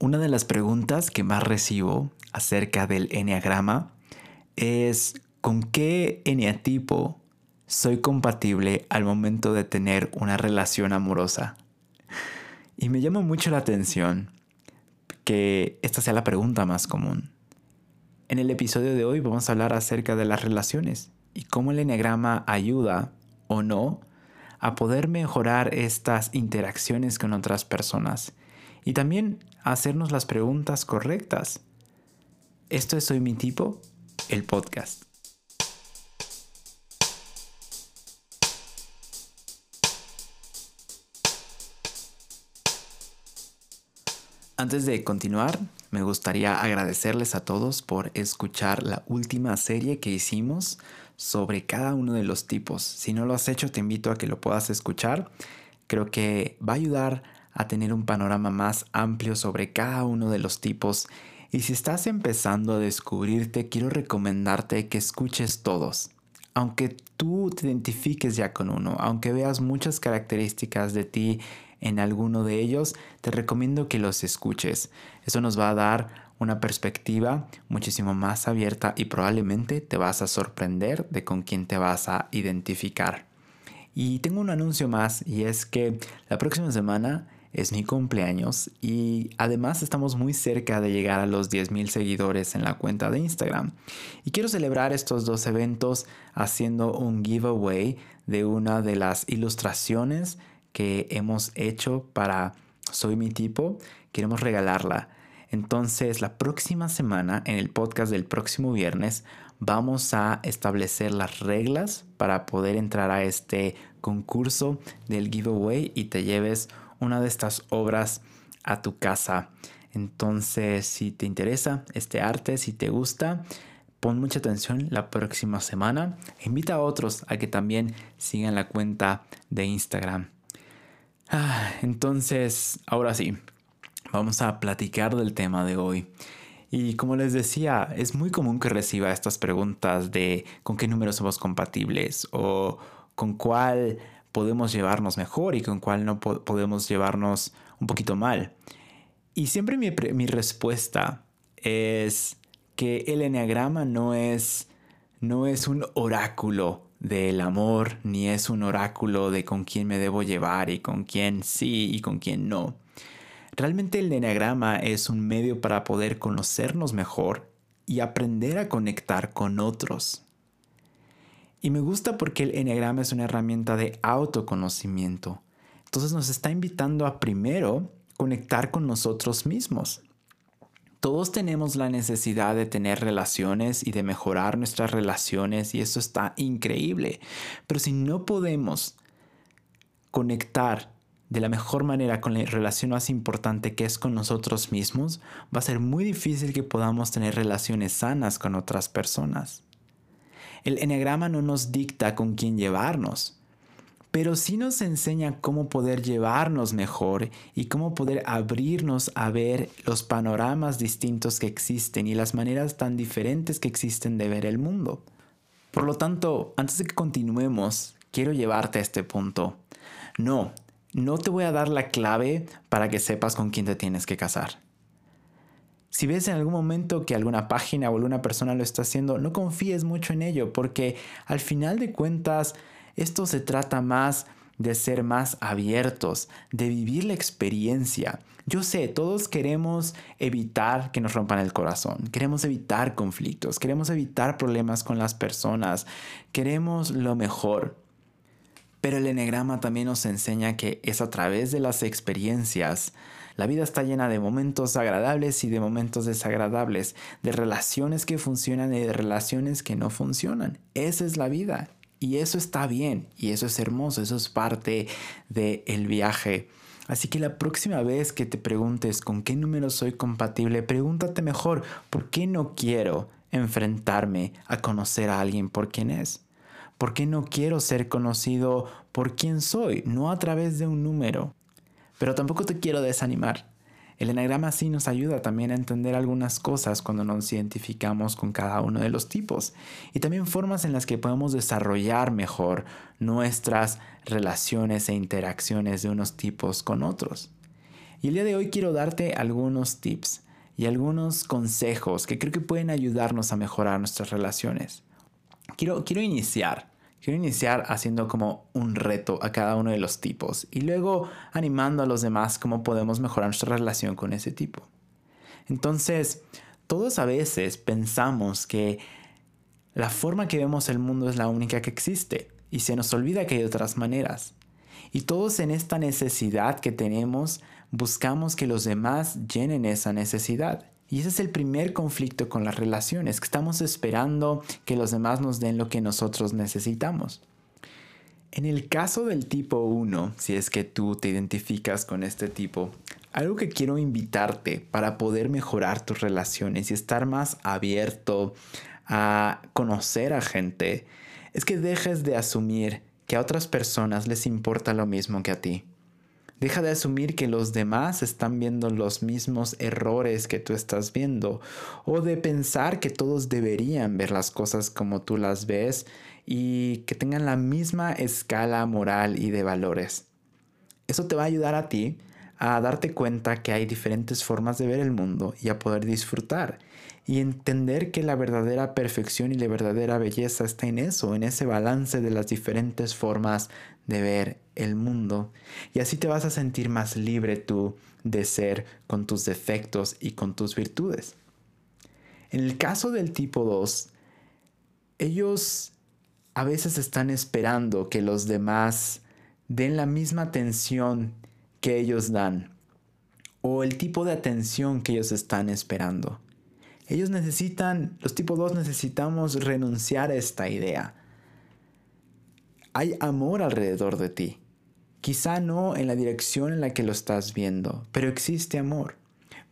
Una de las preguntas que más recibo acerca del enneagrama es con qué eneatipo soy compatible al momento de tener una relación amorosa. Y me llama mucho la atención que esta sea la pregunta más común. En el episodio de hoy vamos a hablar acerca de las relaciones y cómo el enneagrama ayuda o no a poder mejorar estas interacciones con otras personas y también hacernos las preguntas correctas. Esto es Soy mi tipo, el podcast. Antes de continuar, me gustaría agradecerles a todos por escuchar la última serie que hicimos sobre cada uno de los tipos. Si no lo has hecho, te invito a que lo puedas escuchar. Creo que va a ayudar a tener un panorama más amplio sobre cada uno de los tipos. Y si estás empezando a descubrirte, quiero recomendarte que escuches todos. Aunque tú te identifiques ya con uno, aunque veas muchas características de ti en alguno de ellos, te recomiendo que los escuches. Eso nos va a dar una perspectiva muchísimo más abierta y probablemente te vas a sorprender de con quién te vas a identificar. Y tengo un anuncio más y es que la próxima semana es mi cumpleaños y además estamos muy cerca de llegar a los 10.000 seguidores en la cuenta de Instagram. Y quiero celebrar estos dos eventos haciendo un giveaway de una de las ilustraciones que hemos hecho para Soy mi tipo, queremos regalarla. Entonces, la próxima semana, en el podcast del próximo viernes, vamos a establecer las reglas para poder entrar a este concurso del giveaway y te lleves una de estas obras a tu casa. Entonces, si te interesa este arte, si te gusta, pon mucha atención la próxima semana. Invita a otros a que también sigan la cuenta de Instagram. Ah, entonces, ahora sí, vamos a platicar del tema de hoy. Y como les decía, es muy común que reciba estas preguntas de con qué números somos compatibles o con cuál podemos llevarnos mejor y con cuál no podemos llevarnos un poquito mal. Y siempre mi, mi respuesta es que el enneagrama no es, no es un oráculo del amor, ni es un oráculo de con quién me debo llevar y con quién sí y con quién no. Realmente el eneagrama es un medio para poder conocernos mejor y aprender a conectar con otros. Y me gusta porque el eneagrama es una herramienta de autoconocimiento. Entonces nos está invitando a primero conectar con nosotros mismos. Todos tenemos la necesidad de tener relaciones y de mejorar nuestras relaciones y eso está increíble. Pero si no podemos conectar de la mejor manera con la relación más importante que es con nosotros mismos, va a ser muy difícil que podamos tener relaciones sanas con otras personas. El enneagrama no nos dicta con quién llevarnos, pero sí nos enseña cómo poder llevarnos mejor y cómo poder abrirnos a ver los panoramas distintos que existen y las maneras tan diferentes que existen de ver el mundo. Por lo tanto, antes de que continuemos, quiero llevarte a este punto. No, no te voy a dar la clave para que sepas con quién te tienes que casar. Si ves en algún momento que alguna página o alguna persona lo está haciendo, no confíes mucho en ello, porque al final de cuentas esto se trata más de ser más abiertos, de vivir la experiencia. Yo sé, todos queremos evitar que nos rompan el corazón, queremos evitar conflictos, queremos evitar problemas con las personas, queremos lo mejor. Pero el enegrama también nos enseña que es a través de las experiencias. La vida está llena de momentos agradables y de momentos desagradables, de relaciones que funcionan y de relaciones que no funcionan. Esa es la vida y eso está bien y eso es hermoso, eso es parte del el viaje. Así que la próxima vez que te preguntes con qué número soy compatible, pregúntate mejor, ¿por qué no quiero enfrentarme a conocer a alguien por quien es? ¿Por qué no quiero ser conocido por quién soy, no a través de un número? Pero tampoco te quiero desanimar. El enagrama sí nos ayuda también a entender algunas cosas cuando nos identificamos con cada uno de los tipos y también formas en las que podemos desarrollar mejor nuestras relaciones e interacciones de unos tipos con otros. Y el día de hoy quiero darte algunos tips y algunos consejos que creo que pueden ayudarnos a mejorar nuestras relaciones. Quiero, quiero iniciar. Quiero iniciar haciendo como un reto a cada uno de los tipos y luego animando a los demás cómo podemos mejorar nuestra relación con ese tipo. Entonces, todos a veces pensamos que la forma que vemos el mundo es la única que existe y se nos olvida que hay otras maneras. Y todos en esta necesidad que tenemos buscamos que los demás llenen esa necesidad. Y ese es el primer conflicto con las relaciones, que estamos esperando que los demás nos den lo que nosotros necesitamos. En el caso del tipo 1, si es que tú te identificas con este tipo, algo que quiero invitarte para poder mejorar tus relaciones y estar más abierto a conocer a gente es que dejes de asumir que a otras personas les importa lo mismo que a ti. Deja de asumir que los demás están viendo los mismos errores que tú estás viendo o de pensar que todos deberían ver las cosas como tú las ves y que tengan la misma escala moral y de valores. Eso te va a ayudar a ti a darte cuenta que hay diferentes formas de ver el mundo y a poder disfrutar y entender que la verdadera perfección y la verdadera belleza está en eso, en ese balance de las diferentes formas de ver el mundo. Y así te vas a sentir más libre tú de ser con tus defectos y con tus virtudes. En el caso del tipo 2, ellos a veces están esperando que los demás den la misma atención que ellos dan o el tipo de atención que ellos están esperando. Ellos necesitan, los tipo 2 necesitamos renunciar a esta idea. Hay amor alrededor de ti. Quizá no en la dirección en la que lo estás viendo, pero existe amor.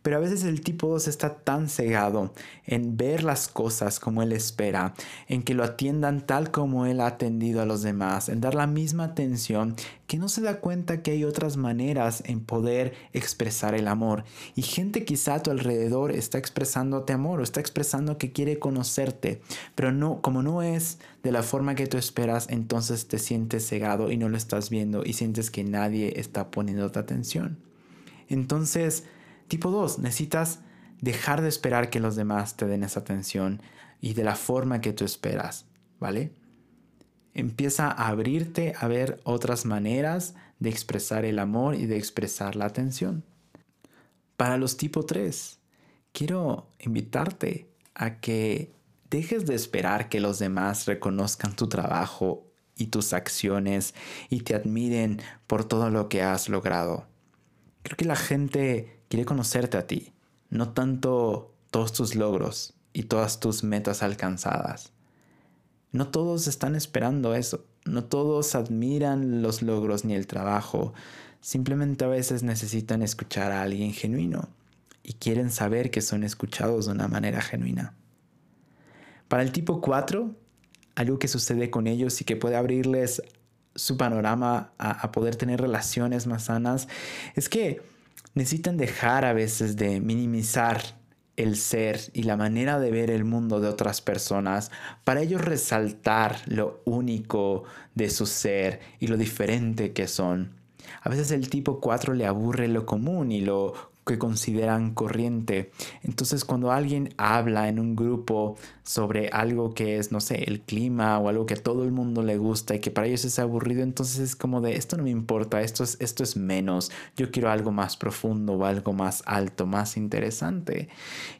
Pero a veces el tipo 2 está tan cegado en ver las cosas como él espera, en que lo atiendan tal como él ha atendido a los demás, en dar la misma atención, que no se da cuenta que hay otras maneras en poder expresar el amor. Y gente quizá a tu alrededor está expresándote amor o está expresando que quiere conocerte, pero no, como no es de la forma que tú esperas, entonces te sientes cegado y no lo estás viendo y sientes que nadie está poniéndote atención. Entonces, Tipo 2, necesitas dejar de esperar que los demás te den esa atención y de la forma que tú esperas, ¿vale? Empieza a abrirte a ver otras maneras de expresar el amor y de expresar la atención. Para los tipo 3, quiero invitarte a que dejes de esperar que los demás reconozcan tu trabajo y tus acciones y te admiren por todo lo que has logrado. Creo que la gente quiere conocerte a ti, no tanto todos tus logros y todas tus metas alcanzadas. No todos están esperando eso, no todos admiran los logros ni el trabajo, simplemente a veces necesitan escuchar a alguien genuino y quieren saber que son escuchados de una manera genuina. Para el tipo 4, algo que sucede con ellos y que puede abrirles su panorama a, poder tener relaciones más sanas es que necesitan dejar a veces de minimizar el ser y la manera de ver el mundo de otras personas para ellos resaltar lo único de su ser y lo diferente que son. A veces el tipo 4 le aburre lo común y lo que consideran corriente. Entonces cuando alguien habla en un grupo sobre algo que es, no sé, el clima o algo que a todo el mundo le gusta y que para ellos es aburrido, entonces es como de, esto no me importa, esto es, esto es menos, yo quiero algo más profundo o algo más alto, más interesante.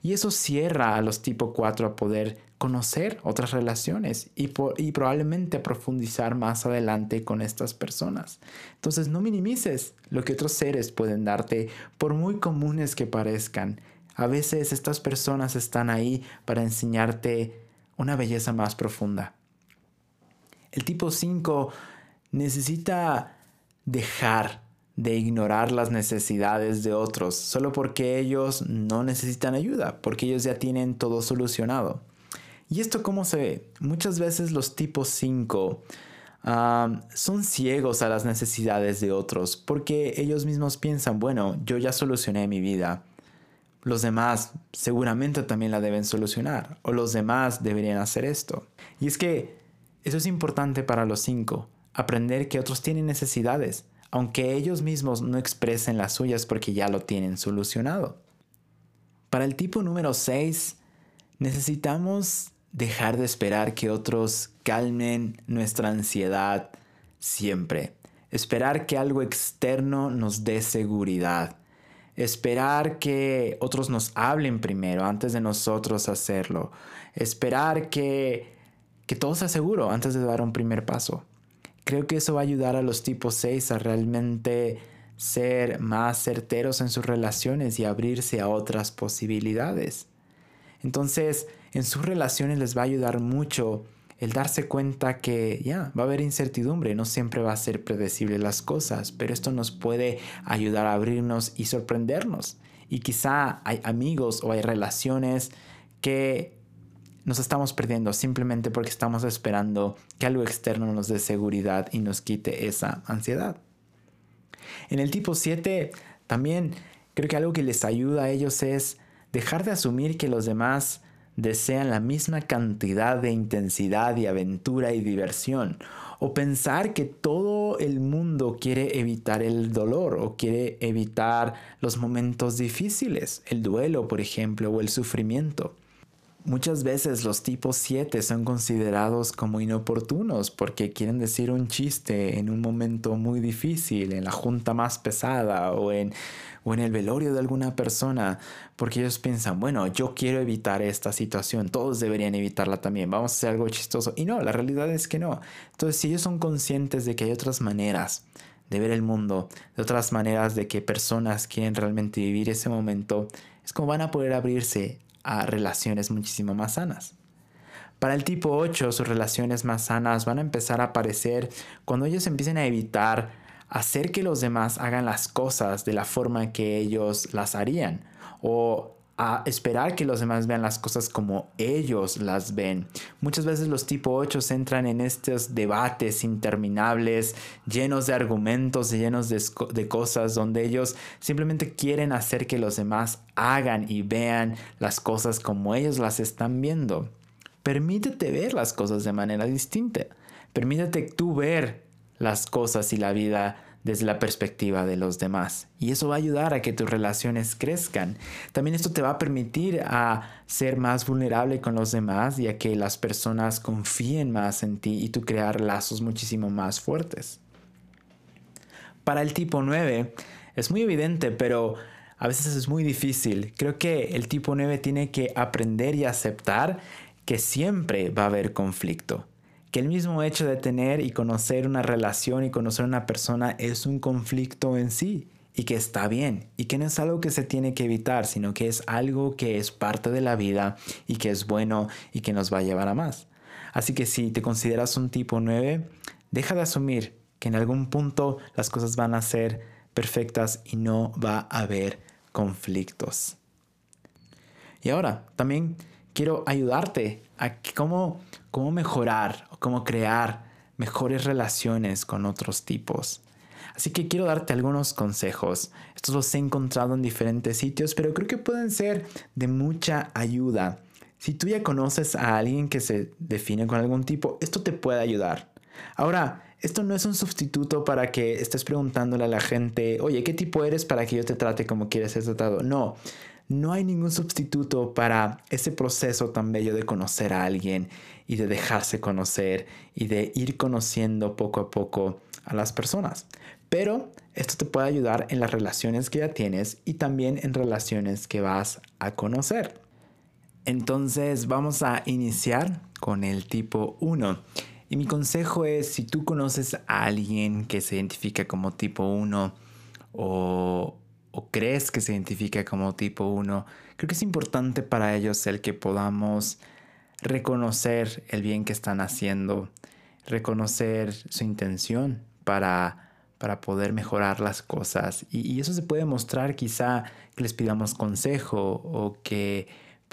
Y eso cierra a los tipo 4 a poder conocer otras relaciones y, y probablemente profundizar más adelante con estas personas. Entonces no minimices lo que otros seres pueden darte, por muy comunes que parezcan. A veces estas personas están ahí para enseñarte una belleza más profunda. El tipo 5 necesita dejar de ignorar las necesidades de otros solo porque ellos no necesitan ayuda, porque ellos ya tienen todo solucionado. ¿Y esto cómo se ve? Muchas veces los tipos 5 son ciegos a las necesidades de otros porque ellos mismos piensan, bueno, yo ya solucioné mi vida. Los demás seguramente también la deben solucionar o los demás deberían hacer esto. Y es que eso es importante para los cinco, aprender que otros tienen necesidades, aunque ellos mismos no expresen las suyas porque ya lo tienen solucionado. Para el tipo número 6, necesitamos dejar de esperar que otros calmen nuestra ansiedad siempre. Esperar que algo externo nos dé seguridad. Esperar que otros nos hablen primero antes de nosotros hacerlo. Esperar que, que todo sea seguro antes de dar un primer paso. Creo que eso va a ayudar a los tipos 6 a realmente ser más certeros en sus relaciones y abrirse a otras posibilidades. Entonces, en sus relaciones les va a ayudar mucho el darse cuenta que ya va a haber incertidumbre, no siempre va a ser predecible las cosas, pero esto nos puede ayudar a abrirnos y sorprendernos. Y quizá hay amigos o hay relaciones que nos estamos perdiendo simplemente porque estamos esperando que algo externo nos dé seguridad y nos quite esa ansiedad. En el tipo 7 también creo que algo que les ayuda a ellos es dejar de asumir que los demás desean la misma cantidad de intensidad y aventura y diversión, o pensar que todo el mundo quiere evitar el dolor o quiere evitar los momentos difíciles, el duelo, por ejemplo, o el sufrimiento. Muchas veces los tipos 7 son considerados como inoportunos porque quieren decir un chiste en un momento muy difícil, en la junta más pesada o en, o en el velorio de alguna persona, porque ellos piensan, bueno, yo quiero evitar esta situación, todos deberían evitarla también, vamos a hacer algo chistoso. Y no, la realidad es que no. Entonces, si ellos son conscientes de que hay otras maneras de ver el mundo, de otras maneras de que personas quieren realmente vivir ese momento, es como van a poder abrirse a relaciones muchísimo más sanas. Para el tipo 8, sus relaciones más sanas van a empezar a aparecer cuando ellos empiecen a evitar hacer que los demás hagan las cosas de la forma que ellos las harían o a esperar que los demás vean las cosas como ellos las ven. Muchas veces los tipo 8 entran en estos debates interminables, llenos de argumentos, llenos de, de, cosas, donde ellos simplemente quieren hacer que los demás hagan y vean las cosas como ellos las están viendo. Permítete ver las cosas de manera distinta. Permítete tú ver las cosas y la vida desde la perspectiva de los demás. Y eso va a ayudar a que tus relaciones crezcan. También esto te va a permitir a ser más vulnerable con los demás y a que las personas confíen más en ti y tú crear lazos muchísimo más fuertes. Para el tipo 9 es muy evidente, pero a veces es muy difícil. Creo que el tipo 9 tiene que aprender y aceptar que siempre va a haber conflicto que el mismo hecho de tener y conocer una relación y conocer a una persona es un conflicto en sí y que está bien y que no es algo que se tiene que evitar, sino que es algo que es parte de la vida y que es bueno y que nos va a llevar a más. Así que si te consideras un tipo 9, deja de asumir que en algún punto las cosas van a ser perfectas y no va a haber conflictos. Y ahora, también quiero ayudarte a cómo, cómo mejorar o cómo crear mejores relaciones con otros tipos. Así que quiero darte algunos consejos. Estos los he encontrado en diferentes sitios, pero creo que pueden ser de mucha ayuda. Si tú ya conoces a alguien que se define con algún tipo, esto te puede ayudar. Ahora, esto no es un sustituto para que estés preguntándole a la gente, oye, ¿qué tipo eres para que yo te trate como quieres ser tratado? No, no hay ningún sustituto para ese proceso tan bello de conocer a alguien y de dejarse conocer y de ir conociendo poco a poco a las personas. Pero esto te puede ayudar en las relaciones que ya tienes y también en relaciones que vas a conocer. Entonces vamos a iniciar con el tipo 1. Y mi consejo es, si tú conoces a alguien que se identifica como tipo 1 o, o crees que se identifica como tipo 1, creo que es importante para ellos el que podamos reconocer el bien que están haciendo, reconocer su intención para, para poder mejorar las cosas. Y, y eso se puede mostrar quizá que les pidamos consejo o que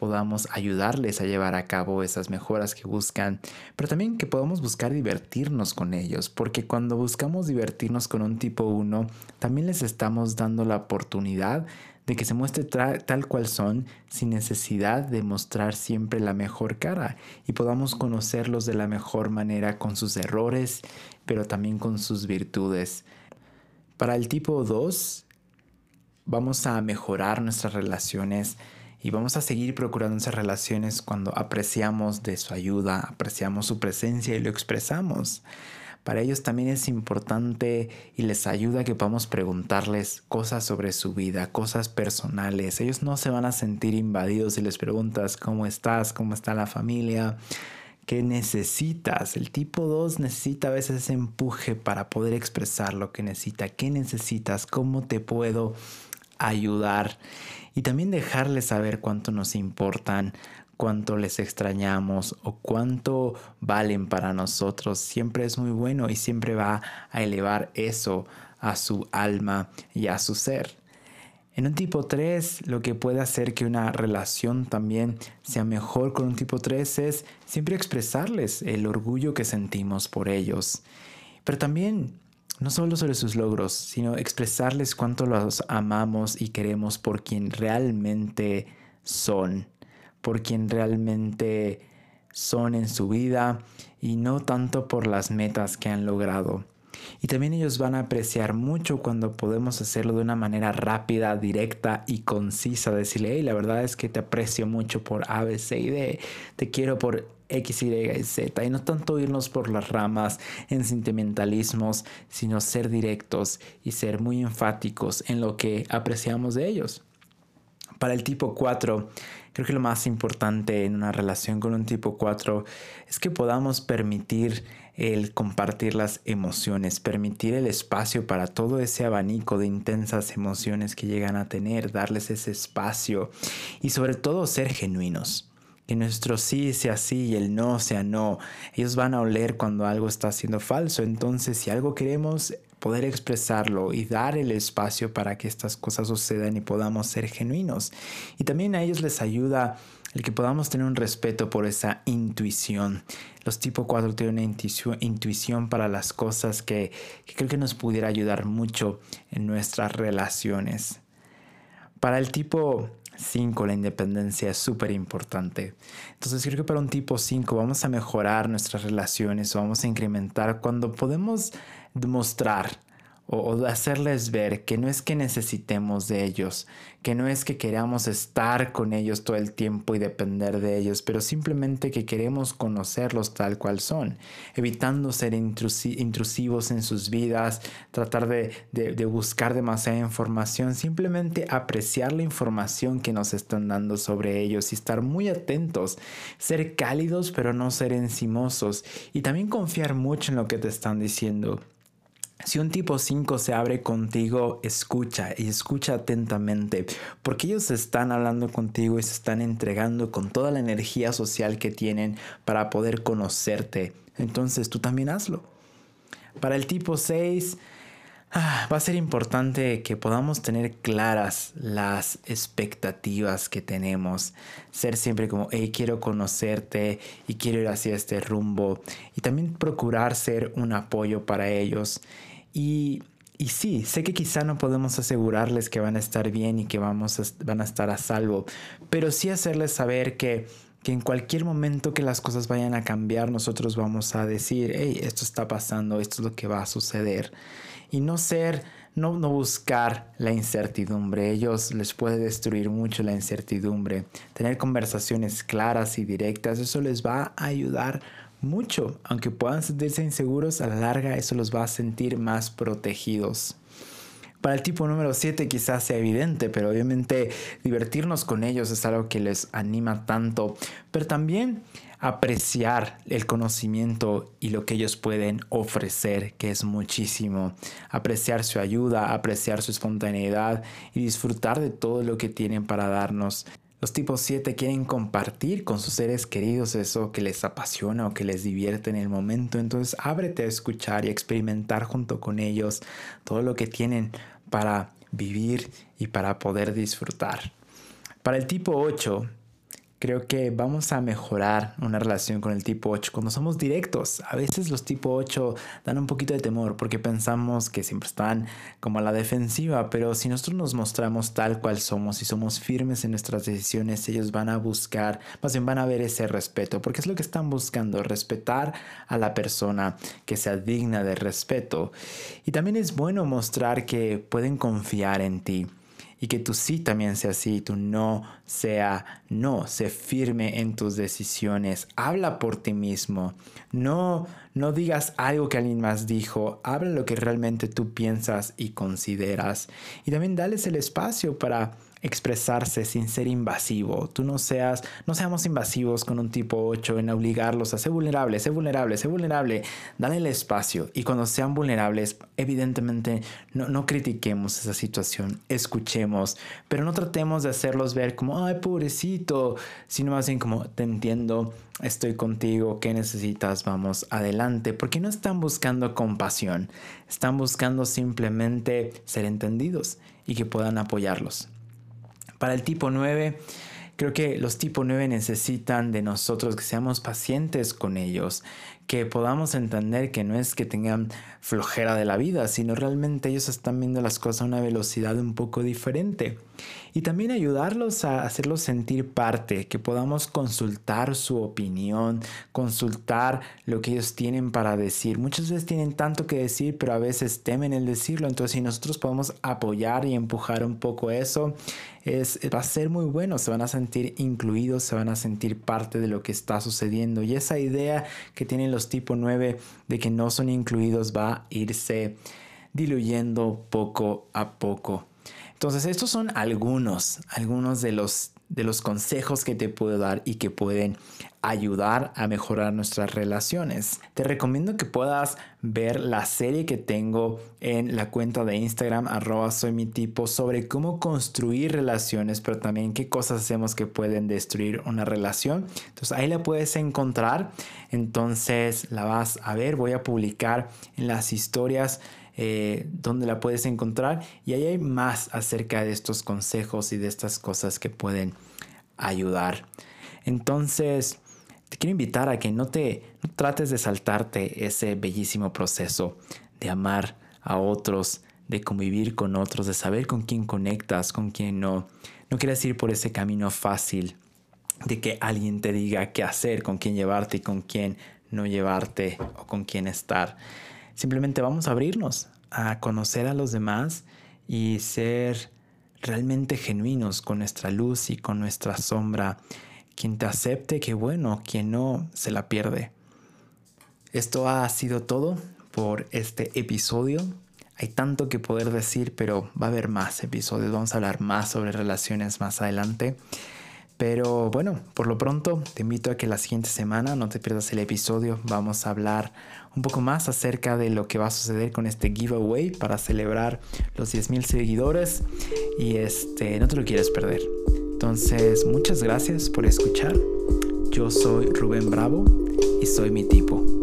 podamos ayudarles a llevar a cabo esas mejoras que buscan, pero también que podamos buscar divertirnos con ellos, porque cuando buscamos divertirnos con un tipo 1, también les estamos dando la oportunidad de que se muestre tal cual son sin necesidad de mostrar siempre la mejor cara y podamos conocerlos de la mejor manera con sus errores, pero también con sus virtudes. Para el tipo 2, vamos a mejorar nuestras relaciones y vamos a seguir procurando esas relaciones cuando apreciamos de su ayuda, apreciamos su presencia y lo expresamos. Para ellos también es importante y les ayuda que podamos preguntarles cosas sobre su vida, cosas personales. Ellos no se van a sentir invadidos si les preguntas cómo estás, cómo está la familia, qué necesitas. El tipo 2 necesita a veces ese empuje para poder expresar lo que necesita, qué necesitas, cómo te puedo ayudar y también dejarles saber cuánto nos importan, cuánto les extrañamos o cuánto valen para nosotros, siempre es muy bueno y siempre va a elevar eso a su alma y a su ser. En un tipo 3, lo que puede hacer que una relación también sea mejor con un tipo 3 es siempre expresarles el orgullo que sentimos por ellos. Pero también no solo sobre sus logros, sino expresarles cuánto los amamos y queremos por quien realmente son por quien realmente son en su vida y no tanto por las metas que han logrado. Y también ellos van a apreciar mucho cuando podemos hacerlo de una manera rápida, directa y concisa. Decirle, hey, la verdad es que te aprecio mucho por A, B, C y D. Te quiero por X, Y Z. Y no tanto irnos por las ramas en sentimentalismos, sino ser directos y ser muy enfáticos en lo que apreciamos de ellos. Para el tipo 4, creo que lo más importante en una relación con un tipo 4 es que podamos permitir el compartir las emociones, permitir el espacio para todo ese abanico de intensas emociones que llegan a tener, darles ese espacio y sobre todo ser genuinos. Que nuestro sí sea sí y el no sea no. Ellos van a oler cuando algo está siendo falso. Entonces, si algo queremos, poder expresarlo y dar el espacio para que estas cosas sucedan y podamos ser genuinos. Y también a ellos les ayuda el que podamos tener un respeto por esa intuición. Los tipo 4 tienen una intuición para las cosas que, que creo que nos pudiera ayudar mucho en nuestras relaciones. Para el tipo 5 la independencia es súper importante. Entonces creo que para un tipo 5 vamos a mejorar nuestras relaciones o vamos a incrementar cuando podemos demostrar o, hacerles ver que no es que necesitemos de ellos, que no es que queramos estar con ellos todo el tiempo y depender de ellos, pero simplemente que queremos conocerlos tal cual son, evitando ser intrusivos en sus vidas, tratar de, de buscar demasiada información, simplemente apreciar la información que nos están dando sobre ellos y estar muy atentos, ser cálidos pero no ser encimosos y también confiar mucho en lo que te están diciendo. Si un tipo 5 se abre contigo, escucha y escucha atentamente, porque ellos están hablando contigo y se están entregando con toda la energía social que tienen para poder conocerte. Entonces tú también hazlo. Para el tipo 6, ah, va a ser importante que podamos tener claras las expectativas que tenemos. Ser siempre como, hey, quiero conocerte y quiero ir hacia este rumbo. Y también procurar ser un apoyo para ellos y, sí, sé que quizá no podemos asegurarles que van a estar bien y que vamos van a estar a salvo, pero sí hacerles saber que, que en cualquier momento que las cosas vayan a cambiar, nosotros vamos a decir, hey, esto está pasando, esto es lo que va a suceder. Y no ser, no, no buscar la incertidumbre. Ellos les puede destruir mucho la incertidumbre. Tener conversaciones claras y directas, eso les va a ayudar mucho. Aunque puedan sentirse inseguros, a la larga eso los va a sentir más protegidos. Para el tipo número 7 quizás sea evidente, pero obviamente divertirnos con ellos es algo que les anima tanto, pero también apreciar el conocimiento y lo que ellos pueden ofrecer, que es muchísimo. Apreciar su ayuda, apreciar su espontaneidad y disfrutar de todo lo que tienen para darnos. Los tipos 7 quieren compartir con sus seres queridos eso que les apasiona o que les divierte en el momento. Entonces ábrete a escuchar y experimentar junto con ellos todo lo que tienen para vivir y para poder disfrutar. Para el tipo 8, creo que vamos a mejorar una relación con el tipo 8 cuando somos directos. A veces los tipo 8 dan un poquito de temor porque pensamos que siempre están como a la defensiva, pero si nosotros nos mostramos tal cual somos y somos firmes en nuestras decisiones, ellos van a buscar, más bien van a ver ese respeto, porque es lo que están buscando, respetar a la persona que sea digna de respeto. Y también es bueno mostrar que pueden confiar en ti y que tu sí también sea sí, tu no sea no, sé firme en tus decisiones, habla por ti mismo, no, no digas algo que alguien más dijo, habla lo que realmente tú piensas y consideras. Y también dales el espacio para expresarse sin ser invasivo. Tú no seas, no seamos invasivos con un tipo 8 en obligarlos a ser vulnerables, ser vulnerable, ser vulnerable. Dale el espacio y cuando sean vulnerables, evidentemente no, no critiquemos esa situación, escuchemos, pero no tratemos de hacerlos ver como, ay, pobrecito, sino más bien como, te entiendo, estoy contigo, ¿qué necesitas? Vamos adelante, porque no están buscando compasión, están buscando simplemente ser entendidos y que puedan apoyarlos. Para el tipo 9, creo que los tipo 9 necesitan de nosotros que seamos pacientes con ellos, que podamos entender que no es que tengan flojera de la vida, sino realmente ellos están viendo las cosas a una velocidad un poco diferente. Y también ayudarlos a hacerlos sentir parte, que podamos consultar su opinión, consultar lo que ellos tienen para decir. Muchas veces tienen tanto que decir, pero a veces temen el decirlo. Entonces, si nosotros podemos apoyar y empujar un poco eso, es, va a ser muy bueno. Se van a sentir incluidos, se van a sentir parte de lo que está sucediendo. Y esa idea que tienen los tipo 9 de que no son incluidos va a irse diluyendo poco a poco. Entonces, estos son algunos, algunos de los, de los consejos que te puedo dar y que pueden ayudar a mejorar nuestras relaciones. Te recomiendo que puedas ver la serie que tengo en la cuenta de Instagram arroba soy mi tipo sobre cómo construir relaciones, pero también qué cosas hacemos que pueden destruir una relación. Entonces ahí la puedes encontrar. Entonces la vas a ver. Voy a publicar las historias eh, donde la puedes encontrar y ahí hay más acerca de estos consejos y de estas cosas que pueden ayudar. Entonces, te quiero invitar a que no te trates de saltarte ese bellísimo proceso de amar a otros, de convivir con otros, de saber con quién conectas, con quién no. No quieras ir por ese camino fácil de que alguien te diga qué hacer, con quién llevarte y con quién no llevarte o con quién estar. Simplemente vamos a abrirnos a conocer a los demás y ser realmente genuinos con nuestra luz y con nuestra sombra. Quien te acepte, que bueno, quien no, se la pierde. Esto ha sido todo por este episodio. Hay tanto que poder decir, pero va a haber más episodios. Vamos a hablar más sobre relaciones más adelante. Pero bueno, por lo pronto te invito a que la siguiente semana no te pierdas el episodio. Vamos a hablar un poco más acerca de lo que va a suceder con este giveaway para celebrar los 10.000 seguidores y este no te lo quieres perder. Entonces, muchas gracias por escuchar. Yo soy Rubén Bravo y soy mi tipo.